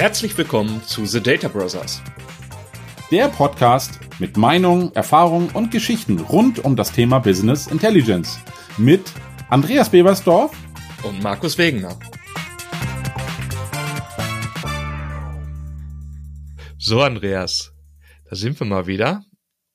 Herzlich willkommen zu The Data Brothers. Der Podcast mit Meinungen, Erfahrungen und Geschichten rund um das Thema Business Intelligence mit Andreas Bebersdorf und Markus Wegener. So, Andreas, da sind wir mal wieder.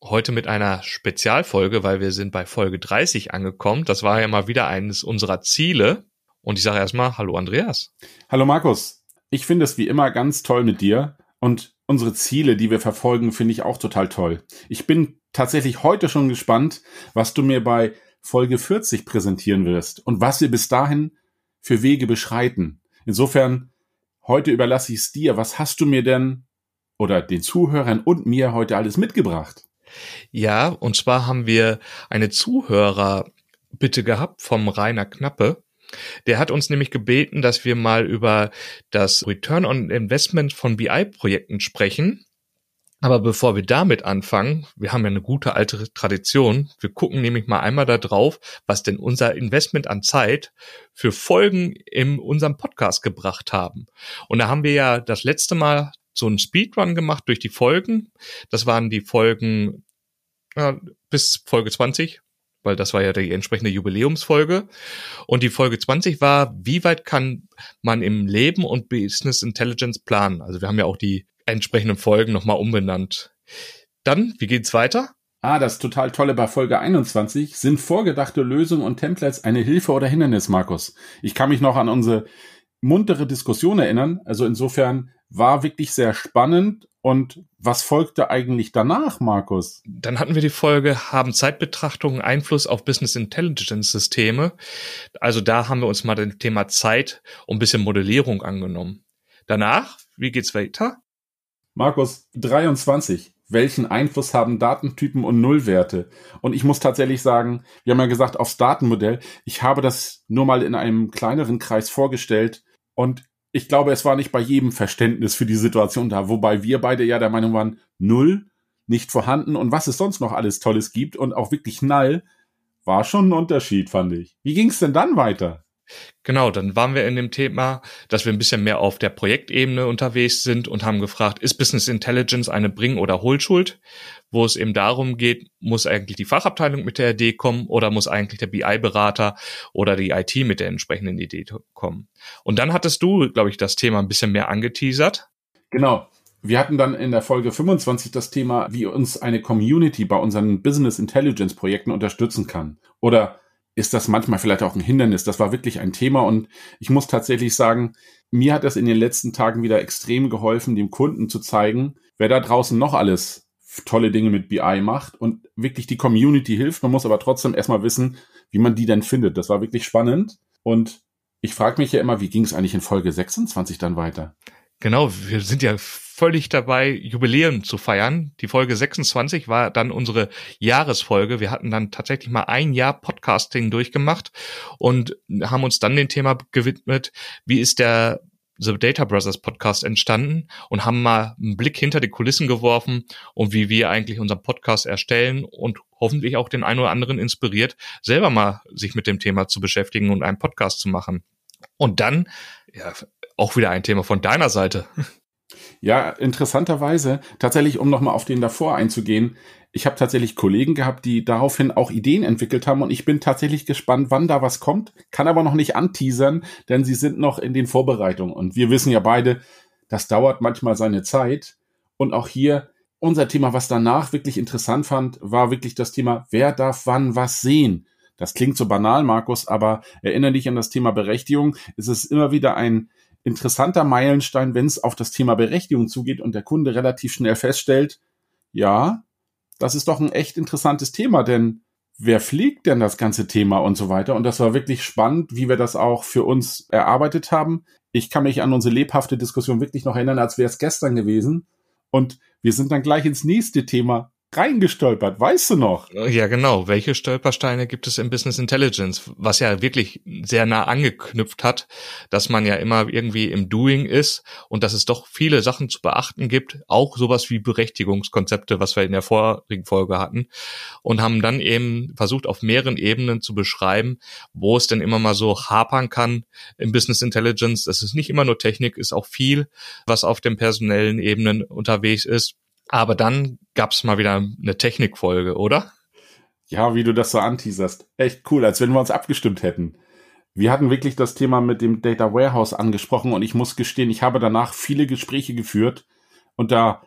Heute mit einer Spezialfolge, weil wir sind bei Folge 30 angekommen. Das war ja mal wieder eines unserer Ziele. Und ich sage erstmal, hallo Andreas. Hallo Markus. Ich finde es wie immer ganz toll mit dir und unsere Ziele, die wir verfolgen, finde ich auch total toll. Ich bin tatsächlich heute schon gespannt, was du mir bei Folge 40 präsentieren wirst und was wir bis dahin für Wege beschreiten. Insofern, heute überlasse ich es dir. Was hast du mir denn oder den Zuhörern und mir heute alles mitgebracht? Ja, und zwar haben wir eine Zuhörerbitte gehabt vom Rainer Knappe. Der hat uns nämlich gebeten, dass wir mal über das Return on Investment von BI-Projekten sprechen. Aber bevor wir damit anfangen, wir haben ja eine gute alte Tradition. Wir gucken nämlich mal einmal da drauf, was denn unser Investment an Zeit für Folgen in unserem Podcast gebracht haben. Und da haben wir ja das letzte Mal so einen Speedrun gemacht durch die Folgen. Das waren die Folgen äh, bis Folge 20, weil das war ja die entsprechende Jubiläumsfolge. Und die Folge 20 war, wie weit kann man im Leben und Business Intelligence planen? Also wir haben ja auch die entsprechenden Folgen nochmal umbenannt. Dann, wie geht's weiter? Ah, das total tolle bei Folge 21 sind vorgedachte Lösungen und Templates eine Hilfe oder Hindernis, Markus. Ich kann mich noch an unsere muntere Diskussion erinnern. Also insofern war wirklich sehr spannend. Und was folgte eigentlich danach, Markus? Dann hatten wir die Folge, haben Zeitbetrachtungen Einfluss auf Business Intelligence Systeme? Also da haben wir uns mal das Thema Zeit und ein bisschen Modellierung angenommen. Danach, wie geht's weiter? Markus, 23. Welchen Einfluss haben Datentypen und Nullwerte? Und ich muss tatsächlich sagen, wir haben ja gesagt, aufs Datenmodell. Ich habe das nur mal in einem kleineren Kreis vorgestellt und ich glaube, es war nicht bei jedem Verständnis für die Situation da, wobei wir beide ja der Meinung waren, null, nicht vorhanden und was es sonst noch alles Tolles gibt und auch wirklich null, war schon ein Unterschied, fand ich. Wie ging es denn dann weiter? Genau, dann waren wir in dem Thema, dass wir ein bisschen mehr auf der Projektebene unterwegs sind und haben gefragt, ist Business Intelligence eine Bring- oder Hohlschuld? Wo es eben darum geht, muss eigentlich die Fachabteilung mit der Idee kommen oder muss eigentlich der BI-Berater oder die IT mit der entsprechenden Idee kommen? Und dann hattest du, glaube ich, das Thema ein bisschen mehr angeteasert. Genau. Wir hatten dann in der Folge 25 das Thema, wie uns eine Community bei unseren Business Intelligence Projekten unterstützen kann. Oder ist das manchmal vielleicht auch ein Hindernis. Das war wirklich ein Thema und ich muss tatsächlich sagen, mir hat das in den letzten Tagen wieder extrem geholfen, dem Kunden zu zeigen, wer da draußen noch alles tolle Dinge mit BI macht und wirklich die Community hilft. Man muss aber trotzdem erstmal wissen, wie man die denn findet. Das war wirklich spannend und ich frage mich ja immer, wie ging es eigentlich in Folge 26 dann weiter? Genau, wir sind ja völlig dabei, Jubiläum zu feiern. Die Folge 26 war dann unsere Jahresfolge. Wir hatten dann tatsächlich mal ein Jahr Podcasting durchgemacht und haben uns dann dem Thema gewidmet, wie ist der The Data Brothers Podcast entstanden und haben mal einen Blick hinter die Kulissen geworfen und wie wir eigentlich unseren Podcast erstellen und hoffentlich auch den einen oder anderen inspiriert, selber mal sich mit dem Thema zu beschäftigen und einen Podcast zu machen. Und dann, ja, auch wieder ein Thema von deiner Seite. Ja, interessanterweise, tatsächlich, um nochmal auf den davor einzugehen, ich habe tatsächlich Kollegen gehabt, die daraufhin auch Ideen entwickelt haben und ich bin tatsächlich gespannt, wann da was kommt, kann aber noch nicht anteasern, denn sie sind noch in den Vorbereitungen und wir wissen ja beide, das dauert manchmal seine Zeit und auch hier unser Thema, was danach wirklich interessant fand, war wirklich das Thema, wer darf wann was sehen? Das klingt so banal, Markus, aber erinnere dich an das Thema Berechtigung. Es ist immer wieder ein interessanter Meilenstein, wenn es auf das Thema Berechtigung zugeht und der Kunde relativ schnell feststellt, ja, das ist doch ein echt interessantes Thema, denn wer pflegt denn das ganze Thema und so weiter? Und das war wirklich spannend, wie wir das auch für uns erarbeitet haben. Ich kann mich an unsere lebhafte Diskussion wirklich noch erinnern, als wäre es gestern gewesen. Und wir sind dann gleich ins nächste Thema reingestolpert, weißt du noch? Ja, genau. Welche Stolpersteine gibt es im Business Intelligence? Was ja wirklich sehr nah angeknüpft hat, dass man ja immer irgendwie im Doing ist und dass es doch viele Sachen zu beachten gibt, auch sowas wie Berechtigungskonzepte, was wir in der vorigen Folge hatten und haben dann eben versucht, auf mehreren Ebenen zu beschreiben, wo es denn immer mal so hapern kann im Business Intelligence. Das ist nicht immer nur Technik, ist auch viel, was auf den personellen Ebenen unterwegs ist. Aber dann gab's mal wieder eine Technikfolge, oder? Ja, wie du das so anteaserst. Echt cool, als wenn wir uns abgestimmt hätten. Wir hatten wirklich das Thema mit dem Data Warehouse angesprochen und ich muss gestehen, ich habe danach viele Gespräche geführt und da,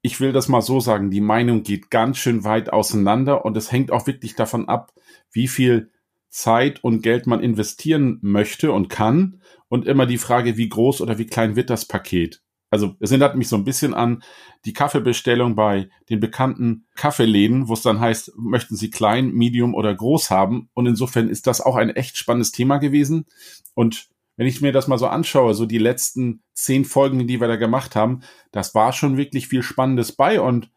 ich will das mal so sagen, die Meinung geht ganz schön weit auseinander und es hängt auch wirklich davon ab, wie viel Zeit und Geld man investieren möchte und kann und immer die Frage, wie groß oder wie klein wird das Paket also es erinnert mich so ein bisschen an die Kaffeebestellung bei den bekannten Kaffeeläden, wo es dann heißt, möchten Sie klein, medium oder groß haben? Und insofern ist das auch ein echt spannendes Thema gewesen. Und wenn ich mir das mal so anschaue, so die letzten zehn Folgen, die wir da gemacht haben, das war schon wirklich viel Spannendes bei. Und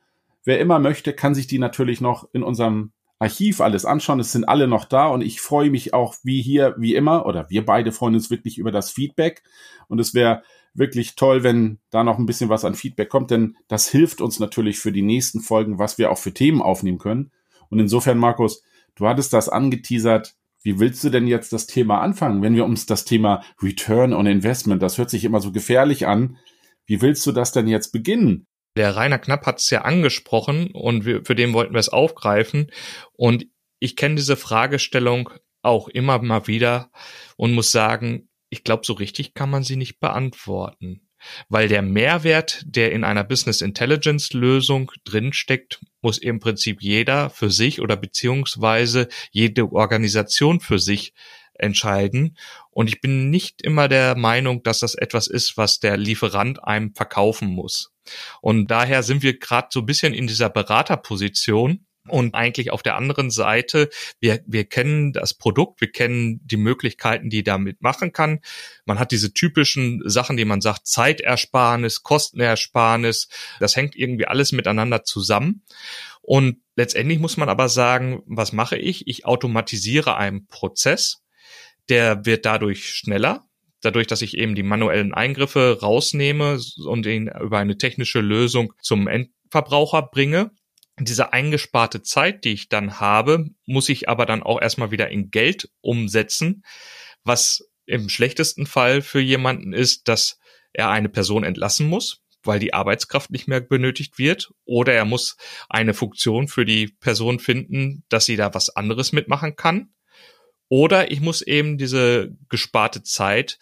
wer immer möchte, kann sich die natürlich noch in unserem Archiv alles anschauen. Es sind alle noch da und ich freue mich auch wie hier, wie immer, oder wir beide freuen uns wirklich über das Feedback. Und es wäre wirklich toll, wenn da noch ein bisschen was an Feedback kommt, denn das hilft uns natürlich für die nächsten Folgen, was wir auch für Themen aufnehmen können. Und insofern, Markus, du hattest das angeteasert. Wie willst du denn jetzt das Thema anfangen, wenn wir uns das Thema Return on Investment, das hört sich immer so gefährlich an. Wie willst du das denn jetzt beginnen? Der Rainer Knapp hat es ja angesprochen und wir, für den wollten wir es aufgreifen. Und ich kenne diese Fragestellung auch immer mal wieder und muss sagen, ich glaube, so richtig kann man sie nicht beantworten. Weil der Mehrwert, der in einer Business Intelligence Lösung drinsteckt, muss im Prinzip jeder für sich oder beziehungsweise jede Organisation für sich entscheiden. Und ich bin nicht immer der Meinung, dass das etwas ist, was der Lieferant einem verkaufen muss. Und daher sind wir gerade so ein bisschen in dieser Beraterposition, und eigentlich auf der anderen Seite, wir, wir kennen das Produkt, wir kennen die Möglichkeiten, die damit machen kann. Man hat diese typischen Sachen, die man sagt, Zeitersparnis, Kostenersparnis, das hängt irgendwie alles miteinander zusammen. Und letztendlich muss man aber sagen, was mache ich? Ich automatisiere einen Prozess, der wird dadurch schneller, dadurch, dass ich eben die manuellen Eingriffe rausnehme und ihn über eine technische Lösung zum Endverbraucher bringe diese eingesparte Zeit, die ich dann habe, muss ich aber dann auch erstmal wieder in Geld umsetzen, was im schlechtesten Fall für jemanden ist, dass er eine Person entlassen muss, weil die Arbeitskraft nicht mehr benötigt wird, oder er muss eine Funktion für die Person finden, dass sie da was anderes mitmachen kann, oder ich muss eben diese gesparte Zeit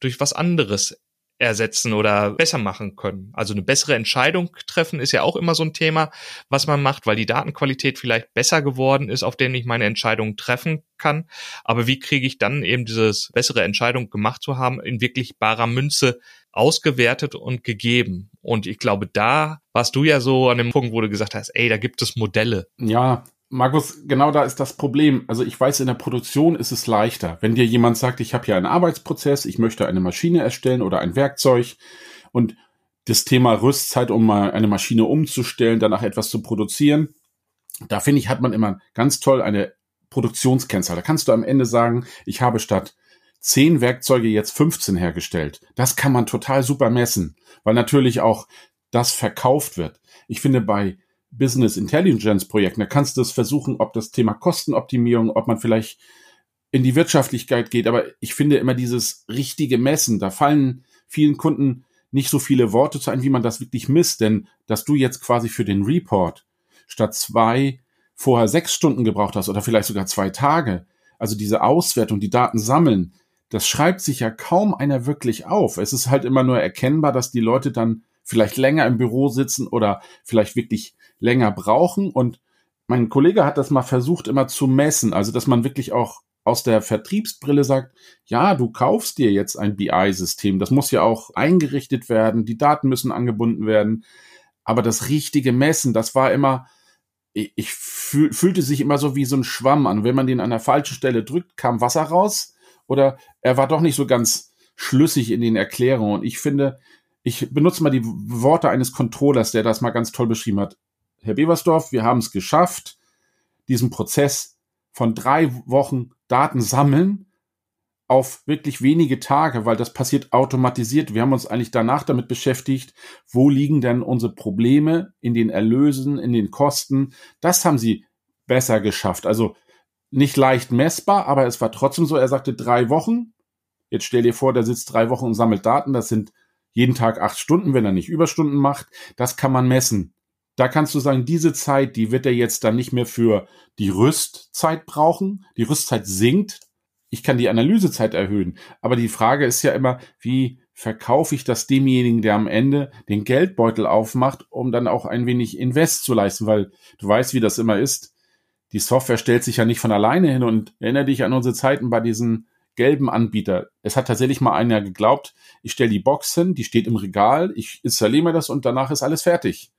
durch was anderes ersetzen oder besser machen können. Also eine bessere Entscheidung treffen ist ja auch immer so ein Thema, was man macht, weil die Datenqualität vielleicht besser geworden ist, auf denen ich meine Entscheidungen treffen kann. Aber wie kriege ich dann eben dieses bessere Entscheidung gemacht zu haben, in wirklich barer Münze ausgewertet und gegeben? Und ich glaube, da warst du ja so an dem Punkt, wo du gesagt hast, ey, da gibt es Modelle. Ja, Markus, genau da ist das Problem. Also ich weiß, in der Produktion ist es leichter. Wenn dir jemand sagt, ich habe hier einen Arbeitsprozess, ich möchte eine Maschine erstellen oder ein Werkzeug und das Thema Rüstzeit, um mal eine Maschine umzustellen, danach etwas zu produzieren, da finde ich, hat man immer ganz toll eine Produktionskennzahl. Da kannst du am Ende sagen, ich habe statt zehn Werkzeuge jetzt 15 hergestellt. Das kann man total super messen, weil natürlich auch das verkauft wird. Ich finde, bei Business Intelligence Projekten. Da kannst du es versuchen, ob das Thema Kostenoptimierung, ob man vielleicht in die Wirtschaftlichkeit geht. Aber ich finde immer dieses richtige Messen, da fallen vielen Kunden nicht so viele Worte zu ein, wie man das wirklich misst. Denn dass du jetzt quasi für den Report statt zwei vorher sechs Stunden gebraucht hast oder vielleicht sogar zwei Tage, also diese Auswertung, die Daten sammeln, das schreibt sich ja kaum einer wirklich auf. Es ist halt immer nur erkennbar, dass die Leute dann vielleicht länger im Büro sitzen oder vielleicht wirklich länger brauchen. Und mein Kollege hat das mal versucht, immer zu messen. Also, dass man wirklich auch aus der Vertriebsbrille sagt, ja, du kaufst dir jetzt ein BI-System. Das muss ja auch eingerichtet werden. Die Daten müssen angebunden werden. Aber das richtige Messen, das war immer, ich fühl, fühlte sich immer so wie so ein Schwamm an. Wenn man den an der falschen Stelle drückt, kam Wasser raus oder er war doch nicht so ganz schlüssig in den Erklärungen. Und ich finde, ich benutze mal die Worte eines Controllers, der das mal ganz toll beschrieben hat. Herr Beversdorf, wir haben es geschafft, diesen Prozess von drei Wochen Daten sammeln auf wirklich wenige Tage, weil das passiert automatisiert. Wir haben uns eigentlich danach damit beschäftigt, wo liegen denn unsere Probleme in den Erlösen, in den Kosten. Das haben sie besser geschafft. Also nicht leicht messbar, aber es war trotzdem so. Er sagte drei Wochen. Jetzt stell dir vor, der sitzt drei Wochen und sammelt Daten. Das sind jeden Tag acht Stunden, wenn er nicht Überstunden macht. Das kann man messen. Da kannst du sagen, diese Zeit, die wird er jetzt dann nicht mehr für die Rüstzeit brauchen. Die Rüstzeit sinkt ich kann die Analysezeit erhöhen. Aber die Frage ist ja immer, wie verkaufe ich das demjenigen, der am Ende den Geldbeutel aufmacht, um dann auch ein wenig Invest zu leisten, weil du weißt, wie das immer ist. Die Software stellt sich ja nicht von alleine hin und erinnere dich an unsere Zeiten bei diesen gelben Anbieter. Es hat tatsächlich mal einer geglaubt, ich stelle die Box hin, die steht im Regal, ich installiere mir das und danach ist alles fertig.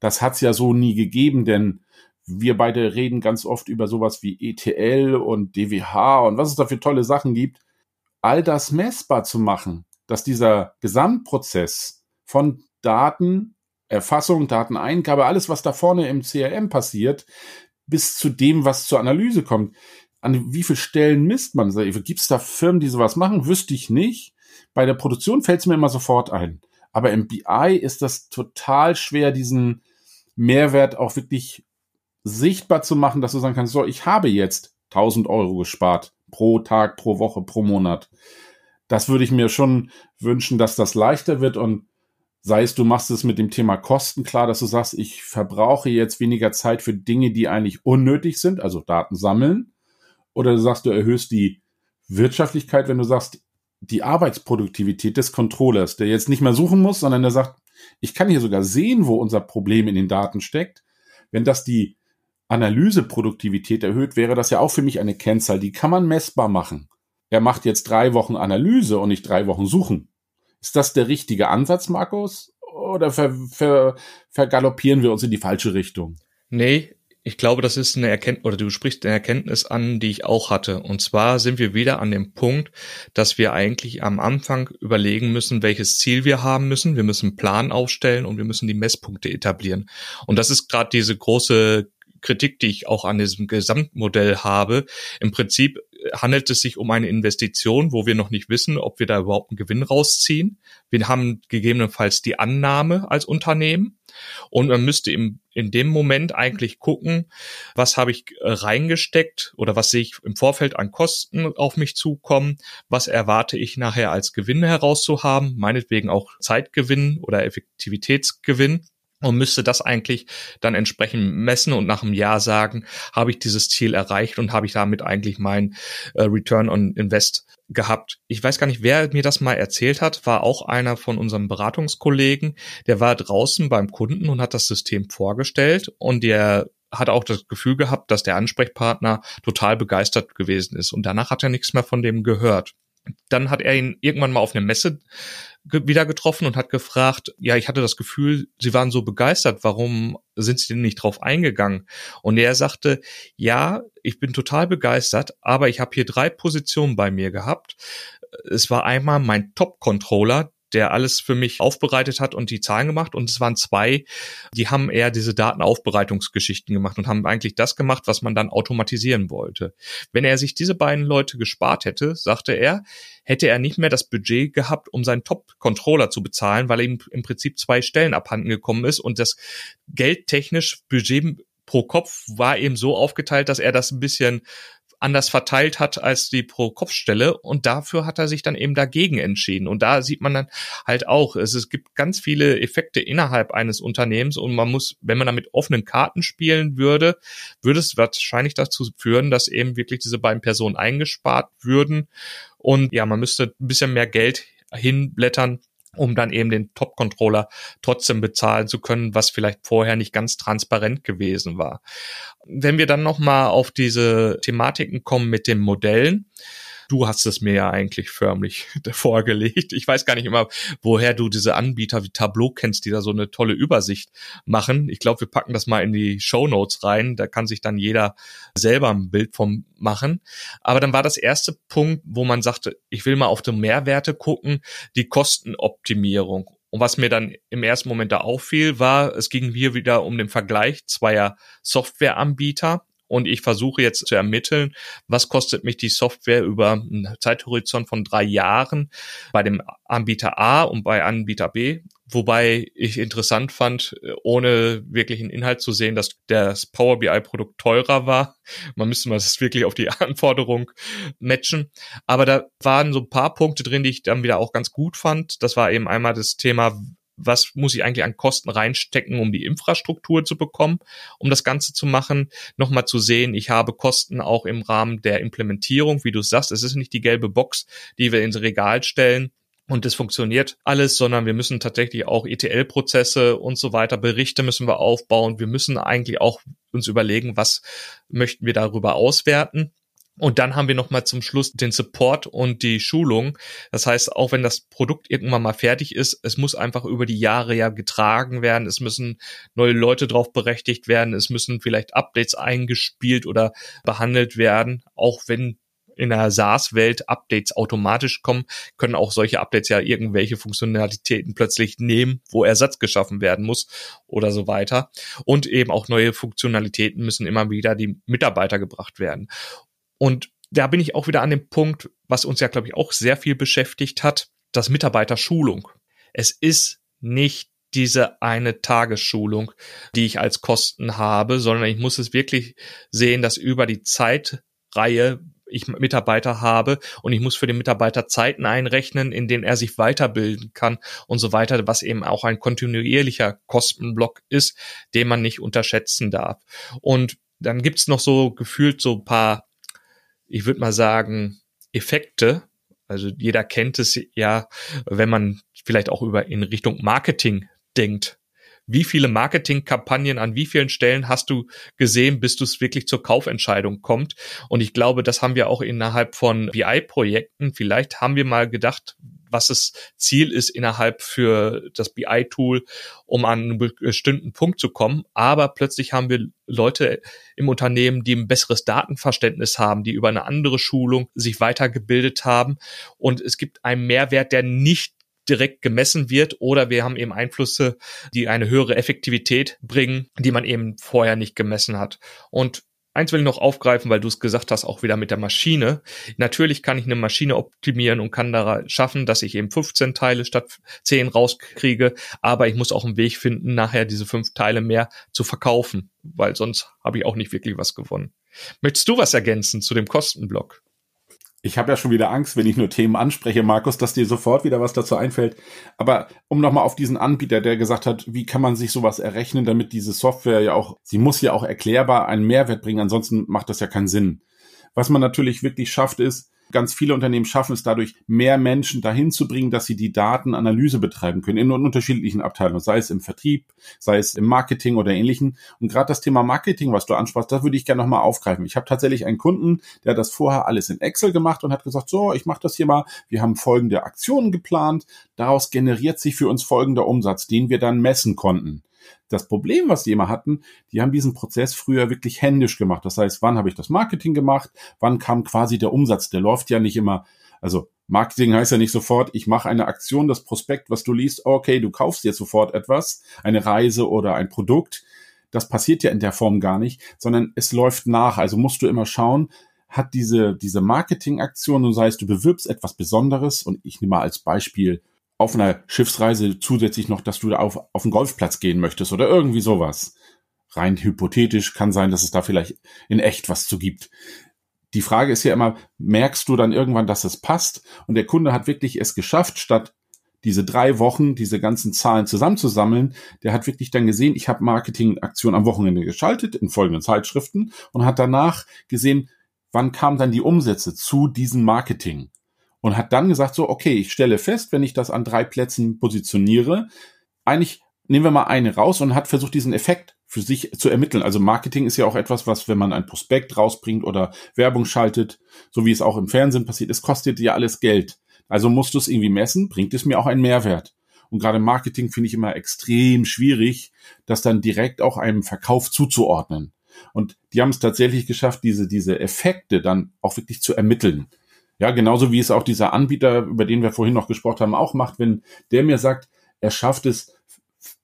Das hat's ja so nie gegeben, denn wir beide reden ganz oft über sowas wie ETL und DWH und was es da für tolle Sachen gibt. All das messbar zu machen, dass dieser Gesamtprozess von Daten, Erfassung, Dateneingabe, alles, was da vorne im CRM passiert, bis zu dem, was zur Analyse kommt. An wie viel Stellen misst man? Gibt es da Firmen, die sowas machen? Wüsste ich nicht. Bei der Produktion fällt es mir immer sofort ein. Aber im BI ist das total schwer, diesen Mehrwert auch wirklich sichtbar zu machen, dass du sagen kannst, so, ich habe jetzt 1000 Euro gespart pro Tag, pro Woche, pro Monat. Das würde ich mir schon wünschen, dass das leichter wird und sei es, du machst es mit dem Thema Kosten klar, dass du sagst, ich verbrauche jetzt weniger Zeit für Dinge, die eigentlich unnötig sind, also Daten sammeln. Oder du sagst, du erhöhst die Wirtschaftlichkeit, wenn du sagst, die Arbeitsproduktivität des Controllers, der jetzt nicht mehr suchen muss, sondern der sagt, ich kann hier sogar sehen, wo unser Problem in den Daten steckt. Wenn das die Analyseproduktivität erhöht, wäre das ja auch für mich eine Kennzahl, die kann man messbar machen. Er macht jetzt drei Wochen Analyse und nicht drei Wochen Suchen. Ist das der richtige Ansatz, Markus? Oder ver, ver, vergaloppieren wir uns in die falsche Richtung? Nee, ich glaube, das ist eine Erkenntnis, oder du sprichst eine Erkenntnis an, die ich auch hatte. Und zwar sind wir wieder an dem Punkt, dass wir eigentlich am Anfang überlegen müssen, welches Ziel wir haben müssen. Wir müssen einen Plan aufstellen und wir müssen die Messpunkte etablieren. Und das ist gerade diese große Kritik, die ich auch an diesem Gesamtmodell habe. Im Prinzip handelt es sich um eine Investition, wo wir noch nicht wissen, ob wir da überhaupt einen Gewinn rausziehen. Wir haben gegebenenfalls die Annahme als Unternehmen. Und man müsste im, in dem Moment eigentlich gucken, was habe ich äh, reingesteckt oder was sehe ich im Vorfeld an Kosten auf mich zukommen, was erwarte ich nachher als Gewinn herauszuhaben, meinetwegen auch Zeitgewinn oder Effektivitätsgewinn und müsste das eigentlich dann entsprechend messen und nach einem Jahr sagen, habe ich dieses Ziel erreicht und habe ich damit eigentlich mein äh, Return on Invest gehabt. Ich weiß gar nicht, wer mir das mal erzählt hat, war auch einer von unseren Beratungskollegen, der war draußen beim Kunden und hat das System vorgestellt und der hat auch das Gefühl gehabt, dass der Ansprechpartner total begeistert gewesen ist und danach hat er nichts mehr von dem gehört. Dann hat er ihn irgendwann mal auf eine Messe wieder getroffen und hat gefragt, ja, ich hatte das Gefühl, Sie waren so begeistert, warum sind Sie denn nicht drauf eingegangen? Und er sagte, ja, ich bin total begeistert, aber ich habe hier drei Positionen bei mir gehabt. Es war einmal mein Top-Controller, der alles für mich aufbereitet hat und die Zahlen gemacht. Und es waren zwei, die haben eher diese Datenaufbereitungsgeschichten gemacht und haben eigentlich das gemacht, was man dann automatisieren wollte. Wenn er sich diese beiden Leute gespart hätte, sagte er, hätte er nicht mehr das Budget gehabt, um seinen Top-Controller zu bezahlen, weil ihm im Prinzip zwei Stellen abhanden gekommen ist und das geldtechnisch Budget pro Kopf war eben so aufgeteilt, dass er das ein bisschen anders verteilt hat als die Pro-Kopf-Stelle. Und dafür hat er sich dann eben dagegen entschieden. Und da sieht man dann halt auch, es, es gibt ganz viele Effekte innerhalb eines Unternehmens. Und man muss, wenn man da mit offenen Karten spielen würde, würde es wahrscheinlich dazu führen, dass eben wirklich diese beiden Personen eingespart würden. Und ja, man müsste ein bisschen mehr Geld hinblättern, um dann eben den Top-Controller trotzdem bezahlen zu können, was vielleicht vorher nicht ganz transparent gewesen war. Wenn wir dann nochmal auf diese Thematiken kommen mit den Modellen, Du hast es mir ja eigentlich förmlich vorgelegt. Ich weiß gar nicht immer, woher du diese Anbieter wie Tableau kennst, die da so eine tolle Übersicht machen. Ich glaube, wir packen das mal in die Show Notes rein. Da kann sich dann jeder selber ein Bild vom machen. Aber dann war das erste Punkt, wo man sagte, ich will mal auf die Mehrwerte gucken, die Kostenoptimierung. Und was mir dann im ersten Moment da auffiel, war, es ging hier wieder um den Vergleich zweier Softwareanbieter. Und ich versuche jetzt zu ermitteln, was kostet mich die Software über einen Zeithorizont von drei Jahren bei dem Anbieter A und bei Anbieter B. Wobei ich interessant fand, ohne wirklich einen Inhalt zu sehen, dass das Power BI Produkt teurer war. Man müsste mal das wirklich auf die Anforderung matchen. Aber da waren so ein paar Punkte drin, die ich dann wieder auch ganz gut fand. Das war eben einmal das Thema, was muss ich eigentlich an Kosten reinstecken, um die Infrastruktur zu bekommen, um das Ganze zu machen. Nochmal zu sehen, ich habe Kosten auch im Rahmen der Implementierung, wie du sagst. Es ist nicht die gelbe Box, die wir ins Regal stellen, und es funktioniert alles, sondern wir müssen tatsächlich auch ETL-Prozesse und so weiter, Berichte müssen wir aufbauen. Wir müssen eigentlich auch uns überlegen, was möchten wir darüber auswerten. Und dann haben wir nochmal zum Schluss den Support und die Schulung. Das heißt, auch wenn das Produkt irgendwann mal fertig ist, es muss einfach über die Jahre ja getragen werden. Es müssen neue Leute drauf berechtigt werden. Es müssen vielleicht Updates eingespielt oder behandelt werden. Auch wenn in der SaaS-Welt Updates automatisch kommen, können auch solche Updates ja irgendwelche Funktionalitäten plötzlich nehmen, wo Ersatz geschaffen werden muss oder so weiter. Und eben auch neue Funktionalitäten müssen immer wieder die Mitarbeiter gebracht werden. Und da bin ich auch wieder an dem Punkt, was uns ja, glaube ich, auch sehr viel beschäftigt hat, das Mitarbeiterschulung. Es ist nicht diese eine Tagesschulung, die ich als Kosten habe, sondern ich muss es wirklich sehen, dass über die Zeitreihe ich Mitarbeiter habe und ich muss für den Mitarbeiter Zeiten einrechnen, in denen er sich weiterbilden kann und so weiter, was eben auch ein kontinuierlicher Kostenblock ist, den man nicht unterschätzen darf. Und dann gibt's noch so gefühlt so ein paar ich würde mal sagen, Effekte. Also jeder kennt es ja, wenn man vielleicht auch über in Richtung Marketing denkt. Wie viele Marketingkampagnen an wie vielen Stellen hast du gesehen, bis du es wirklich zur Kaufentscheidung kommt? Und ich glaube, das haben wir auch innerhalb von BI-Projekten. Vielleicht haben wir mal gedacht, was das Ziel ist innerhalb für das BI-Tool, um an einen bestimmten Punkt zu kommen. Aber plötzlich haben wir Leute im Unternehmen, die ein besseres Datenverständnis haben, die über eine andere Schulung sich weitergebildet haben. Und es gibt einen Mehrwert, der nicht direkt gemessen wird oder wir haben eben Einflüsse, die eine höhere Effektivität bringen, die man eben vorher nicht gemessen hat. Und Eins will ich noch aufgreifen, weil du es gesagt hast, auch wieder mit der Maschine. Natürlich kann ich eine Maschine optimieren und kann da schaffen, dass ich eben 15 Teile statt 10 rauskriege, aber ich muss auch einen Weg finden, nachher diese fünf Teile mehr zu verkaufen, weil sonst habe ich auch nicht wirklich was gewonnen. Möchtest du was ergänzen zu dem Kostenblock? Ich habe ja schon wieder Angst, wenn ich nur Themen anspreche, Markus, dass dir sofort wieder was dazu einfällt. Aber um nochmal auf diesen Anbieter, der gesagt hat, wie kann man sich sowas errechnen, damit diese Software ja auch, sie muss ja auch erklärbar einen Mehrwert bringen, ansonsten macht das ja keinen Sinn. Was man natürlich wirklich schafft, ist, Ganz viele Unternehmen schaffen es dadurch, mehr Menschen dahin zu bringen, dass sie die Datenanalyse betreiben können in unterschiedlichen Abteilungen, sei es im Vertrieb, sei es im Marketing oder ähnlichen. Und gerade das Thema Marketing, was du ansprachst, das würde ich gerne nochmal aufgreifen. Ich habe tatsächlich einen Kunden, der das vorher alles in Excel gemacht und hat gesagt, so, ich mache das hier mal, wir haben folgende Aktionen geplant, daraus generiert sich für uns folgender Umsatz, den wir dann messen konnten. Das Problem, was die immer hatten, die haben diesen Prozess früher wirklich händisch gemacht. Das heißt, wann habe ich das Marketing gemacht? Wann kam quasi der Umsatz? Der läuft ja nicht immer. Also Marketing heißt ja nicht sofort, ich mache eine Aktion, das Prospekt, was du liest, okay, du kaufst jetzt sofort etwas, eine Reise oder ein Produkt. Das passiert ja in der Form gar nicht, sondern es läuft nach. Also musst du immer schauen, hat diese, diese Marketingaktion, und sei es, du bewirbst etwas Besonderes, und ich nehme mal als Beispiel auf einer Schiffsreise zusätzlich noch, dass du da auf, auf den Golfplatz gehen möchtest oder irgendwie sowas. Rein hypothetisch kann sein, dass es da vielleicht in echt was zu gibt. Die Frage ist ja immer, merkst du dann irgendwann, dass es passt? Und der Kunde hat wirklich es geschafft, statt diese drei Wochen, diese ganzen Zahlen zusammenzusammeln, der hat wirklich dann gesehen, ich habe Marketingaktionen am Wochenende geschaltet in folgenden Zeitschriften und hat danach gesehen, wann kamen dann die Umsätze zu diesem Marketing und hat dann gesagt so, okay, ich stelle fest, wenn ich das an drei Plätzen positioniere, eigentlich nehmen wir mal eine raus und hat versucht, diesen Effekt für sich zu ermitteln. Also Marketing ist ja auch etwas, was, wenn man ein Prospekt rausbringt oder Werbung schaltet, so wie es auch im Fernsehen passiert, es kostet ja alles Geld. Also musst du es irgendwie messen, bringt es mir auch einen Mehrwert. Und gerade Marketing finde ich immer extrem schwierig, das dann direkt auch einem Verkauf zuzuordnen. Und die haben es tatsächlich geschafft, diese, diese Effekte dann auch wirklich zu ermitteln. Ja, genauso wie es auch dieser Anbieter, über den wir vorhin noch gesprochen haben, auch macht, wenn der mir sagt, er schafft es,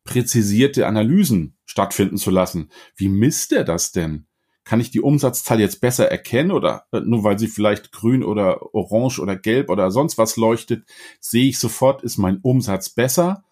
präzisierte Analysen stattfinden zu lassen. Wie misst er das denn? Kann ich die Umsatzzahl jetzt besser erkennen oder äh, nur weil sie vielleicht grün oder orange oder gelb oder sonst was leuchtet, sehe ich sofort, ist mein Umsatz besser?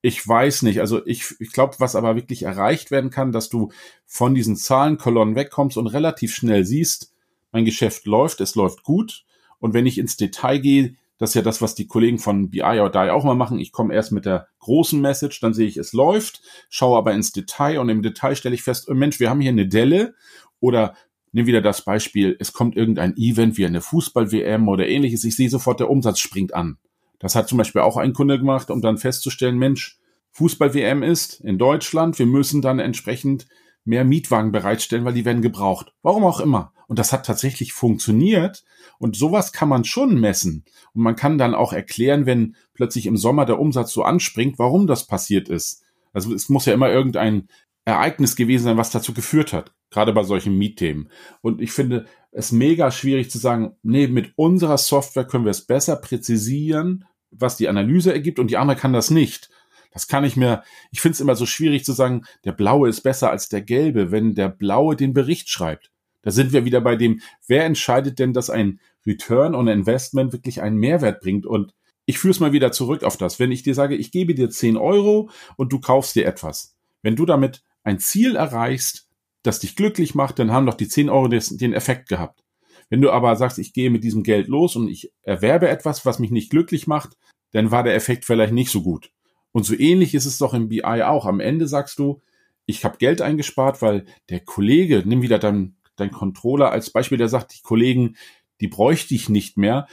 Ich weiß nicht. Also ich, ich glaube, was aber wirklich erreicht werden kann, dass du von diesen Zahlenkolonnen wegkommst und relativ schnell siehst, mein Geschäft läuft, es läuft gut. Und wenn ich ins Detail gehe, das ist ja das, was die Kollegen von BI oder DI auch mal machen. Ich komme erst mit der großen Message, dann sehe ich, es läuft, schaue aber ins Detail und im Detail stelle ich fest, oh Mensch, wir haben hier eine Delle oder nimm wieder das Beispiel, es kommt irgendein Event wie eine Fußball-WM oder ähnliches. Ich sehe sofort, der Umsatz springt an. Das hat zum Beispiel auch ein Kunde gemacht, um dann festzustellen, Mensch, Fußball-WM ist in Deutschland, wir müssen dann entsprechend mehr Mietwagen bereitstellen, weil die werden gebraucht. Warum auch immer. Und das hat tatsächlich funktioniert. Und sowas kann man schon messen. Und man kann dann auch erklären, wenn plötzlich im Sommer der Umsatz so anspringt, warum das passiert ist. Also es muss ja immer irgendein Ereignis gewesen sein, was dazu geführt hat. Gerade bei solchen Mietthemen. Und ich finde es mega schwierig zu sagen, nee, mit unserer Software können wir es besser präzisieren, was die Analyse ergibt und die andere kann das nicht. Das kann ich mir, ich finde es immer so schwierig zu sagen, der blaue ist besser als der gelbe, wenn der blaue den Bericht schreibt. Da sind wir wieder bei dem, wer entscheidet denn, dass ein Return on Investment wirklich einen Mehrwert bringt? Und ich führe es mal wieder zurück auf das. Wenn ich dir sage, ich gebe dir 10 Euro und du kaufst dir etwas. Wenn du damit ein Ziel erreichst, das dich glücklich macht, dann haben doch die 10 Euro den Effekt gehabt. Wenn du aber sagst, ich gehe mit diesem Geld los und ich erwerbe etwas, was mich nicht glücklich macht, dann war der Effekt vielleicht nicht so gut. Und so ähnlich ist es doch im BI auch. Am Ende sagst du, ich habe Geld eingespart, weil der Kollege, nimm wieder dein, dein Controller als Beispiel, der sagt, die Kollegen, die bräuchte ich nicht mehr.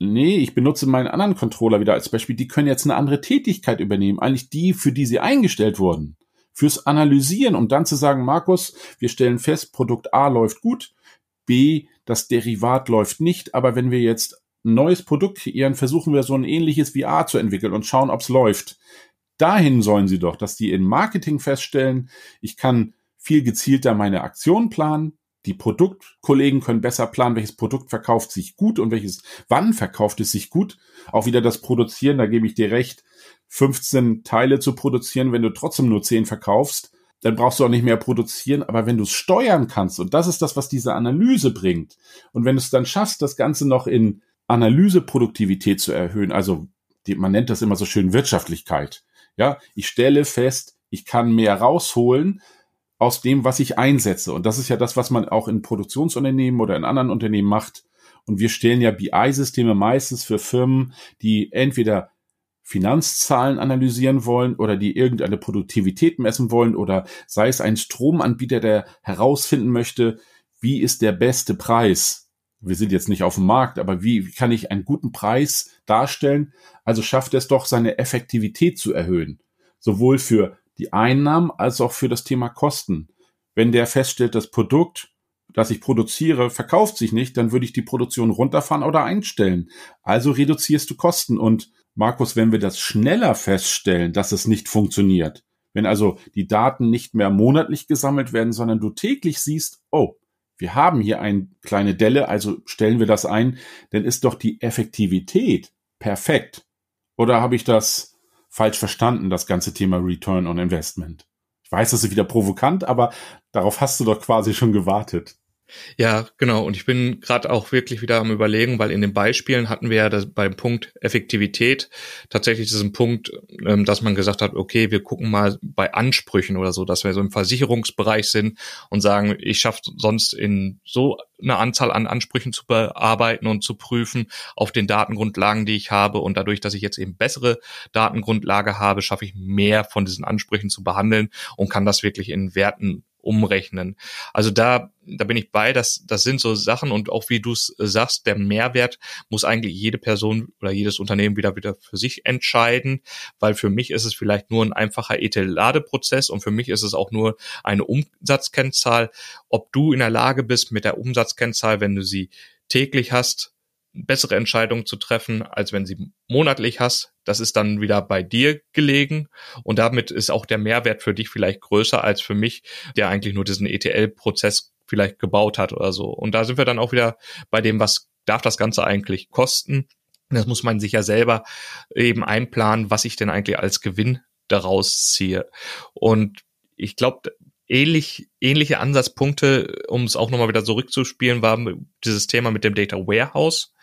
Nee, ich benutze meinen anderen Controller wieder als Beispiel. Die können jetzt eine andere Tätigkeit übernehmen, eigentlich die, für die sie eingestellt wurden. Fürs Analysieren, um dann zu sagen, Markus, wir stellen fest, Produkt A läuft gut, B, das Derivat läuft nicht, aber wenn wir jetzt neues Produkt kreieren, versuchen wir so ein ähnliches A zu entwickeln und schauen, ob es läuft. Dahin sollen sie doch, dass die in Marketing feststellen, ich kann viel gezielter meine Aktion planen. Die Produktkollegen können besser planen, welches Produkt verkauft sich gut und welches wann verkauft es sich gut. Auch wieder das Produzieren, da gebe ich dir recht, 15 Teile zu produzieren, wenn du trotzdem nur 10 verkaufst, dann brauchst du auch nicht mehr produzieren. Aber wenn du es steuern kannst, und das ist das, was diese Analyse bringt, und wenn du es dann schaffst, das Ganze noch in Analyseproduktivität zu erhöhen, also die, man nennt das immer so schön Wirtschaftlichkeit. Ja, ich stelle fest, ich kann mehr rausholen aus dem, was ich einsetze. Und das ist ja das, was man auch in Produktionsunternehmen oder in anderen Unternehmen macht. Und wir stellen ja BI-Systeme meistens für Firmen, die entweder Finanzzahlen analysieren wollen oder die irgendeine Produktivität messen wollen oder sei es ein Stromanbieter, der herausfinden möchte, wie ist der beste Preis wir sind jetzt nicht auf dem Markt, aber wie, kann ich einen guten Preis darstellen? Also schafft es doch, seine Effektivität zu erhöhen. Sowohl für die Einnahmen als auch für das Thema Kosten. Wenn der feststellt, das Produkt, das ich produziere, verkauft sich nicht, dann würde ich die Produktion runterfahren oder einstellen. Also reduzierst du Kosten. Und Markus, wenn wir das schneller feststellen, dass es nicht funktioniert, wenn also die Daten nicht mehr monatlich gesammelt werden, sondern du täglich siehst, oh, wir haben hier eine kleine Delle, also stellen wir das ein, dann ist doch die Effektivität perfekt. Oder habe ich das falsch verstanden, das ganze Thema Return on Investment? Ich weiß, das ist wieder provokant, aber darauf hast du doch quasi schon gewartet. Ja, genau. Und ich bin gerade auch wirklich wieder am Überlegen, weil in den Beispielen hatten wir ja das, beim Punkt Effektivität tatsächlich diesen Punkt, ähm, dass man gesagt hat, okay, wir gucken mal bei Ansprüchen oder so, dass wir so im Versicherungsbereich sind und sagen, ich schaffe sonst in so eine Anzahl an Ansprüchen zu bearbeiten und zu prüfen auf den Datengrundlagen, die ich habe. Und dadurch, dass ich jetzt eben bessere Datengrundlage habe, schaffe ich mehr von diesen Ansprüchen zu behandeln und kann das wirklich in Werten umrechnen. Also da, da bin ich bei, das, das sind so Sachen und auch wie du es sagst, der Mehrwert muss eigentlich jede Person oder jedes Unternehmen wieder wieder für sich entscheiden, weil für mich ist es vielleicht nur ein einfacher ETL-Ladeprozess und für mich ist es auch nur eine Umsatzkennzahl. Ob du in der Lage bist, mit der Umsatzkennzahl, wenn du sie täglich hast, bessere Entscheidungen zu treffen, als wenn sie monatlich hast. Das ist dann wieder bei dir gelegen und damit ist auch der Mehrwert für dich vielleicht größer als für mich, der eigentlich nur diesen ETL-Prozess vielleicht gebaut hat oder so. Und da sind wir dann auch wieder bei dem, was darf das Ganze eigentlich kosten? Das muss man sich ja selber eben einplanen, was ich denn eigentlich als Gewinn daraus ziehe. Und ich glaube, ähnlich, ähnliche Ansatzpunkte, um es auch nochmal wieder zurückzuspielen, war dieses Thema mit dem Data Warehouse.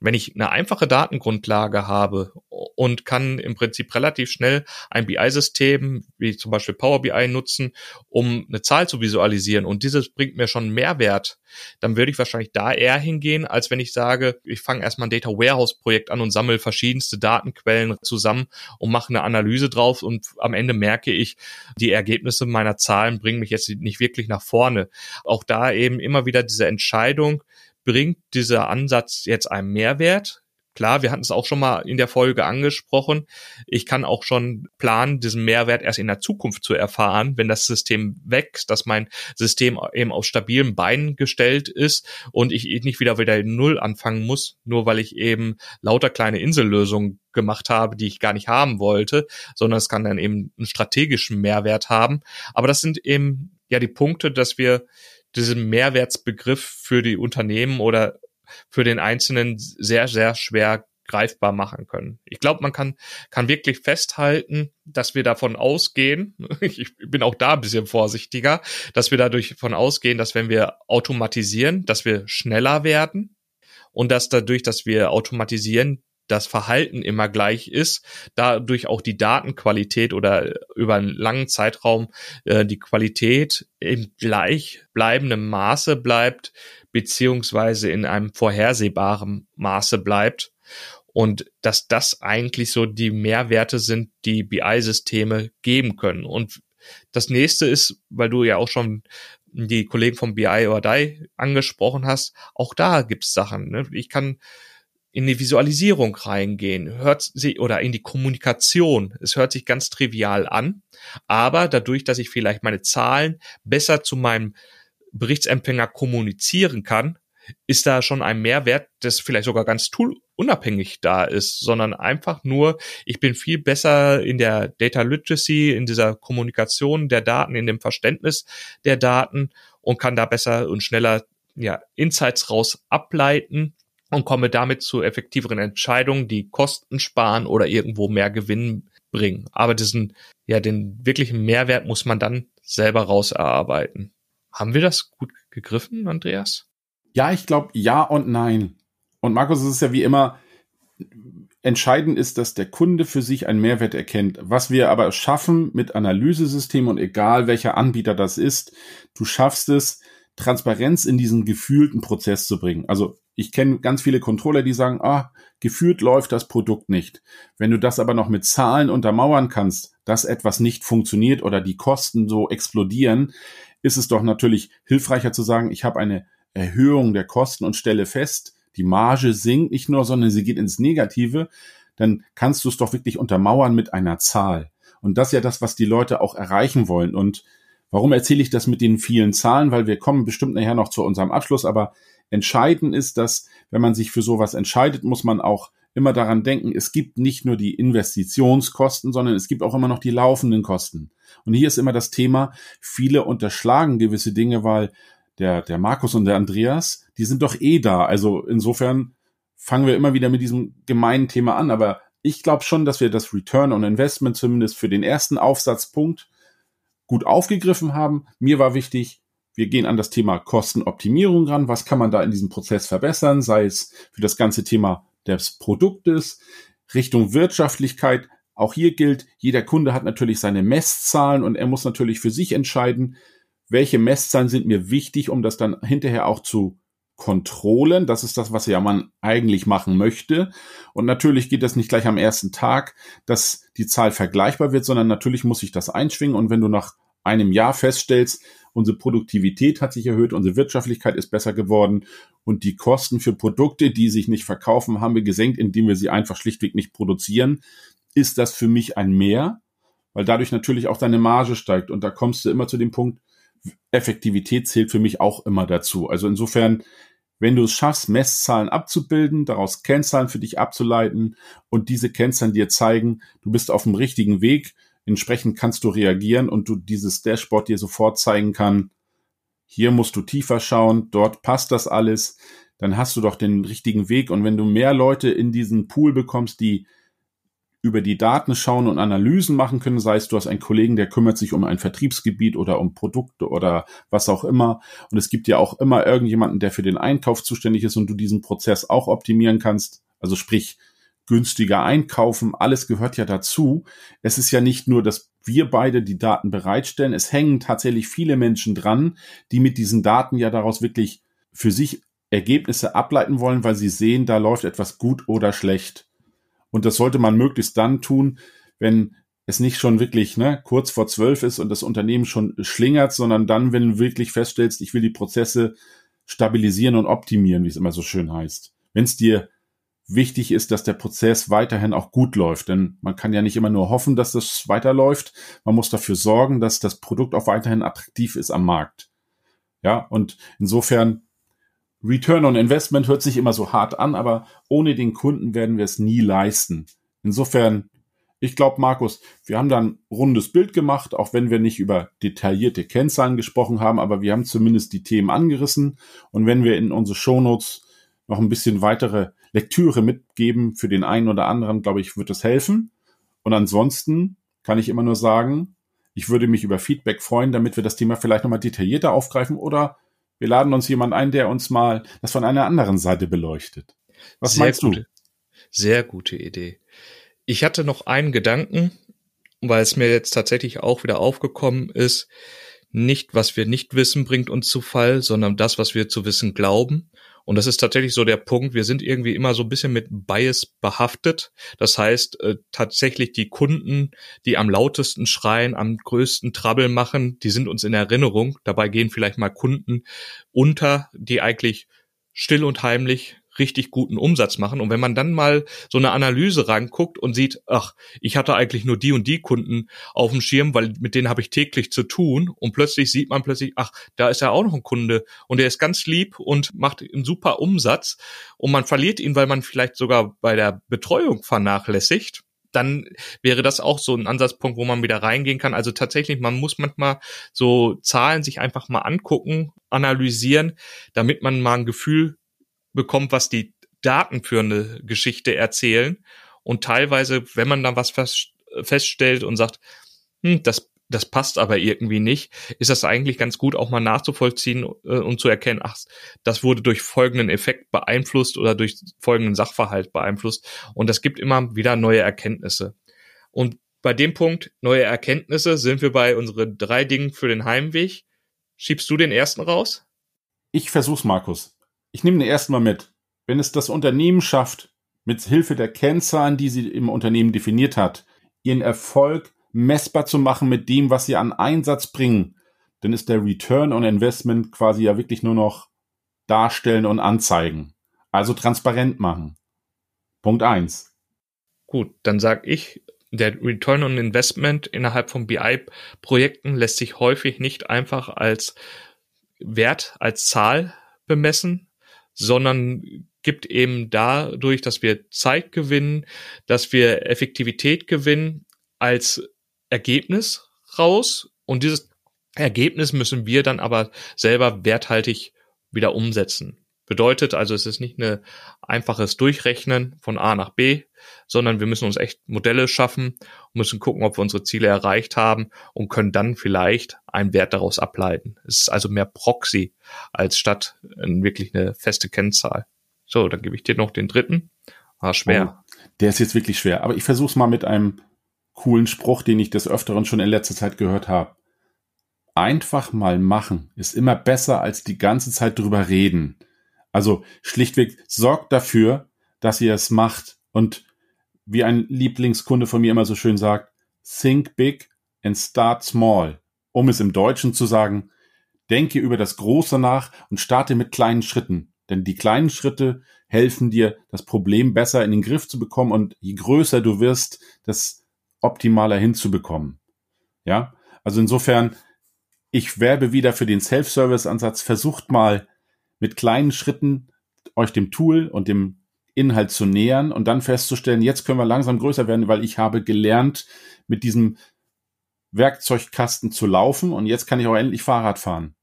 Wenn ich eine einfache Datengrundlage habe und kann im Prinzip relativ schnell ein BI-System, wie zum Beispiel Power BI nutzen, um eine Zahl zu visualisieren und dieses bringt mir schon Mehrwert, dann würde ich wahrscheinlich da eher hingehen, als wenn ich sage, ich fange erstmal ein Data Warehouse Projekt an und sammle verschiedenste Datenquellen zusammen und mache eine Analyse drauf und am Ende merke ich, die Ergebnisse meiner Zahlen bringen mich jetzt nicht wirklich nach vorne. Auch da eben immer wieder diese Entscheidung, bringt dieser Ansatz jetzt einen Mehrwert? Klar, wir hatten es auch schon mal in der Folge angesprochen. Ich kann auch schon planen, diesen Mehrwert erst in der Zukunft zu erfahren, wenn das System wächst, dass mein System eben auf stabilen Beinen gestellt ist und ich nicht wieder wieder Null anfangen muss, nur weil ich eben lauter kleine Insellösungen gemacht habe, die ich gar nicht haben wollte, sondern es kann dann eben einen strategischen Mehrwert haben. Aber das sind eben ja die Punkte, dass wir diesen Mehrwertsbegriff für die Unternehmen oder für den Einzelnen sehr, sehr schwer greifbar machen können. Ich glaube, man kann, kann wirklich festhalten, dass wir davon ausgehen, ich bin auch da ein bisschen vorsichtiger, dass wir dadurch davon ausgehen, dass wenn wir automatisieren, dass wir schneller werden und dass dadurch, dass wir automatisieren, das Verhalten immer gleich ist, dadurch auch die Datenqualität oder über einen langen Zeitraum äh, die Qualität im gleich bleibenden Maße bleibt, beziehungsweise in einem vorhersehbaren Maße bleibt. Und dass das eigentlich so die Mehrwerte sind, die BI-Systeme geben können. Und das nächste ist, weil du ja auch schon die Kollegen vom BI or Die angesprochen hast, auch da gibt's Sachen. Ne? Ich kann in die Visualisierung reingehen, hört sie oder in die Kommunikation. Es hört sich ganz trivial an, aber dadurch, dass ich vielleicht meine Zahlen besser zu meinem Berichtsempfänger kommunizieren kann, ist da schon ein Mehrwert, das vielleicht sogar ganz toolunabhängig da ist, sondern einfach nur, ich bin viel besser in der Data Literacy, in dieser Kommunikation der Daten, in dem Verständnis der Daten und kann da besser und schneller ja, Insights raus ableiten und komme damit zu effektiveren Entscheidungen, die Kosten sparen oder irgendwo mehr Gewinn bringen. Aber diesen, ja, den wirklichen Mehrwert muss man dann selber raus erarbeiten. Haben wir das gut gegriffen, Andreas? Ja, ich glaube ja und nein. Und Markus, es ist ja wie immer, entscheidend ist, dass der Kunde für sich einen Mehrwert erkennt. Was wir aber schaffen mit Analysesystemen und egal welcher Anbieter das ist, du schaffst es, Transparenz in diesen gefühlten Prozess zu bringen. Also ich kenne ganz viele Controller, die sagen, ah, gefühlt läuft das Produkt nicht. Wenn du das aber noch mit Zahlen untermauern kannst, dass etwas nicht funktioniert oder die Kosten so explodieren, ist es doch natürlich hilfreicher zu sagen, ich habe eine Erhöhung der Kosten und stelle fest, die Marge sinkt nicht nur, sondern sie geht ins Negative, dann kannst du es doch wirklich untermauern mit einer Zahl. Und das ist ja das, was die Leute auch erreichen wollen. Und Warum erzähle ich das mit den vielen Zahlen? Weil wir kommen bestimmt nachher noch zu unserem Abschluss, aber entscheidend ist, dass wenn man sich für sowas entscheidet, muss man auch immer daran denken, es gibt nicht nur die Investitionskosten, sondern es gibt auch immer noch die laufenden Kosten. Und hier ist immer das Thema, viele unterschlagen gewisse Dinge, weil der, der Markus und der Andreas, die sind doch eh da. Also insofern fangen wir immer wieder mit diesem gemeinen Thema an. Aber ich glaube schon, dass wir das Return on Investment zumindest für den ersten Aufsatzpunkt gut aufgegriffen haben. Mir war wichtig, wir gehen an das Thema Kostenoptimierung ran. Was kann man da in diesem Prozess verbessern? Sei es für das ganze Thema des Produktes, Richtung Wirtschaftlichkeit. Auch hier gilt, jeder Kunde hat natürlich seine Messzahlen und er muss natürlich für sich entscheiden, welche Messzahlen sind mir wichtig, um das dann hinterher auch zu kontrollen. Das ist das, was ja man eigentlich machen möchte. Und natürlich geht das nicht gleich am ersten Tag, dass die Zahl vergleichbar wird, sondern natürlich muss sich das einschwingen. Und wenn du nach einem Jahr feststellst, unsere Produktivität hat sich erhöht, unsere Wirtschaftlichkeit ist besser geworden und die Kosten für Produkte, die sich nicht verkaufen, haben wir gesenkt, indem wir sie einfach schlichtweg nicht produzieren, ist das für mich ein Mehr, weil dadurch natürlich auch deine Marge steigt. Und da kommst du immer zu dem Punkt, Effektivität zählt für mich auch immer dazu. Also insofern wenn du es schaffst, Messzahlen abzubilden, daraus Kennzahlen für dich abzuleiten und diese Kennzahlen dir zeigen, du bist auf dem richtigen Weg, entsprechend kannst du reagieren und du dieses Dashboard dir sofort zeigen kann, hier musst du tiefer schauen, dort passt das alles, dann hast du doch den richtigen Weg. Und wenn du mehr Leute in diesen Pool bekommst, die über die Daten schauen und Analysen machen können, sei es du hast einen Kollegen, der kümmert sich um ein Vertriebsgebiet oder um Produkte oder was auch immer. Und es gibt ja auch immer irgendjemanden, der für den Einkauf zuständig ist und du diesen Prozess auch optimieren kannst. Also sprich, günstiger einkaufen, alles gehört ja dazu. Es ist ja nicht nur, dass wir beide die Daten bereitstellen, es hängen tatsächlich viele Menschen dran, die mit diesen Daten ja daraus wirklich für sich Ergebnisse ableiten wollen, weil sie sehen, da läuft etwas gut oder schlecht. Und das sollte man möglichst dann tun, wenn es nicht schon wirklich ne, kurz vor zwölf ist und das Unternehmen schon schlingert, sondern dann, wenn du wirklich feststellst, ich will die Prozesse stabilisieren und optimieren, wie es immer so schön heißt. Wenn es dir wichtig ist, dass der Prozess weiterhin auch gut läuft, denn man kann ja nicht immer nur hoffen, dass das weiterläuft. Man muss dafür sorgen, dass das Produkt auch weiterhin attraktiv ist am Markt. Ja, und insofern Return on Investment hört sich immer so hart an, aber ohne den Kunden werden wir es nie leisten. Insofern, ich glaube, Markus, wir haben da ein rundes Bild gemacht, auch wenn wir nicht über detaillierte Kennzahlen gesprochen haben, aber wir haben zumindest die Themen angerissen. Und wenn wir in unsere Shownotes noch ein bisschen weitere Lektüre mitgeben für den einen oder anderen, glaube ich, wird das helfen. Und ansonsten kann ich immer nur sagen, ich würde mich über Feedback freuen, damit wir das Thema vielleicht nochmal detaillierter aufgreifen oder wir laden uns jemand ein, der uns mal das von einer anderen Seite beleuchtet. Was sehr meinst gute, du? Sehr gute Idee. Ich hatte noch einen Gedanken, weil es mir jetzt tatsächlich auch wieder aufgekommen ist. Nicht, was wir nicht wissen, bringt uns zu Fall, sondern das, was wir zu wissen glauben. Und das ist tatsächlich so der Punkt. Wir sind irgendwie immer so ein bisschen mit Bias behaftet. Das heißt, äh, tatsächlich die Kunden, die am lautesten schreien, am größten Trouble machen, die sind uns in Erinnerung. Dabei gehen vielleicht mal Kunden unter, die eigentlich still und heimlich richtig guten Umsatz machen. Und wenn man dann mal so eine Analyse ranguckt und sieht, ach, ich hatte eigentlich nur die und die Kunden auf dem Schirm, weil mit denen habe ich täglich zu tun. Und plötzlich sieht man plötzlich, ach, da ist ja auch noch ein Kunde und der ist ganz lieb und macht einen super Umsatz. Und man verliert ihn, weil man vielleicht sogar bei der Betreuung vernachlässigt dann wäre das auch so ein Ansatzpunkt, wo man wieder reingehen kann. Also tatsächlich, man muss manchmal so Zahlen sich einfach mal angucken, analysieren, damit man mal ein Gefühl bekommt, was die Daten für eine Geschichte erzählen. Und teilweise, wenn man dann was feststellt und sagt, hm, das, das passt aber irgendwie nicht, ist das eigentlich ganz gut auch mal nachzuvollziehen äh, und zu erkennen, ach, das wurde durch folgenden Effekt beeinflusst oder durch folgenden Sachverhalt beeinflusst. Und das gibt immer wieder neue Erkenntnisse. Und bei dem Punkt neue Erkenntnisse sind wir bei unseren drei Dingen für den Heimweg. Schiebst du den ersten raus? Ich versuch's, Markus. Ich nehme den ersten mal mit. Wenn es das Unternehmen schafft, mit Hilfe der Kennzahlen, die sie im Unternehmen definiert hat, ihren Erfolg messbar zu machen mit dem, was sie an Einsatz bringen, dann ist der Return on Investment quasi ja wirklich nur noch darstellen und anzeigen. Also transparent machen. Punkt eins. Gut, dann sag ich, der Return on Investment innerhalb von BI-Projekten lässt sich häufig nicht einfach als Wert, als Zahl bemessen, sondern gibt eben dadurch, dass wir Zeit gewinnen, dass wir Effektivität gewinnen als Ergebnis raus und dieses Ergebnis müssen wir dann aber selber werthaltig wieder umsetzen. Bedeutet also, es ist nicht ein einfaches Durchrechnen von A nach B, sondern wir müssen uns echt Modelle schaffen müssen gucken, ob wir unsere Ziele erreicht haben und können dann vielleicht einen Wert daraus ableiten. Es ist also mehr Proxy als statt wirklich eine feste Kennzahl. So, dann gebe ich dir noch den dritten. War schwer. Oh, der ist jetzt wirklich schwer, aber ich versuche es mal mit einem coolen Spruch, den ich des Öfteren schon in letzter Zeit gehört habe. Einfach mal machen ist immer besser als die ganze Zeit drüber reden. Also schlichtweg sorgt dafür, dass ihr es macht. Und wie ein Lieblingskunde von mir immer so schön sagt, think big and start small. Um es im Deutschen zu sagen, denke über das Große nach und starte mit kleinen Schritten. Denn die kleinen Schritte helfen dir, das Problem besser in den Griff zu bekommen und je größer du wirst, das optimaler hinzubekommen. Ja, also insofern, ich werbe wieder für den Self-Service-Ansatz. Versucht mal mit kleinen Schritten euch dem Tool und dem Inhalt zu nähern und dann festzustellen, jetzt können wir langsam größer werden, weil ich habe gelernt, mit diesem Werkzeugkasten zu laufen und jetzt kann ich auch endlich Fahrrad fahren.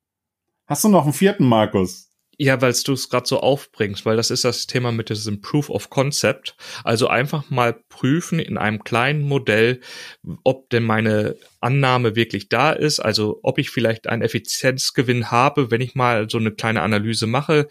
Hast du noch einen vierten, Markus? Ja, weil du es gerade so aufbringst, weil das ist das Thema mit diesem Proof of Concept. Also einfach mal prüfen in einem kleinen Modell, ob denn meine Annahme wirklich da ist, also ob ich vielleicht einen Effizienzgewinn habe, wenn ich mal so eine kleine Analyse mache,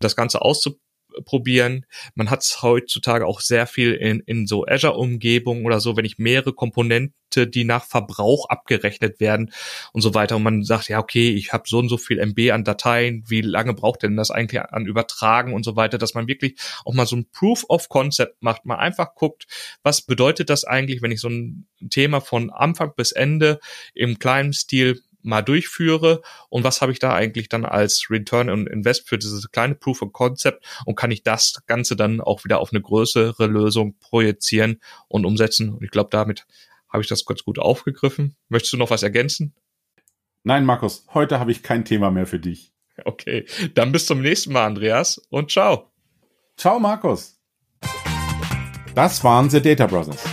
das Ganze auszuprobieren probieren. Man hat es heutzutage auch sehr viel in, in so Azure-Umgebungen oder so, wenn ich mehrere Komponenten, die nach Verbrauch abgerechnet werden und so weiter. Und man sagt, ja, okay, ich habe so und so viel MB an Dateien, wie lange braucht denn das eigentlich an Übertragen und so weiter, dass man wirklich auch mal so ein Proof of Concept macht, mal einfach guckt, was bedeutet das eigentlich, wenn ich so ein Thema von Anfang bis Ende im kleinen Stil mal durchführe und was habe ich da eigentlich dann als Return on Invest für dieses kleine Proof of Concept und kann ich das Ganze dann auch wieder auf eine größere Lösung projizieren und umsetzen. Und ich glaube, damit habe ich das ganz gut aufgegriffen. Möchtest du noch was ergänzen? Nein, Markus, heute habe ich kein Thema mehr für dich. Okay, dann bis zum nächsten Mal, Andreas, und ciao. Ciao, Markus. Das waren The Data Brothers.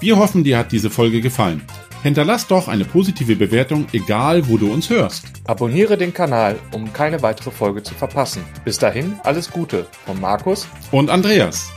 Wir hoffen, dir hat diese Folge gefallen. Hinterlass doch eine positive Bewertung, egal wo du uns hörst. Abonniere den Kanal, um keine weitere Folge zu verpassen. Bis dahin, alles Gute von Markus und Andreas.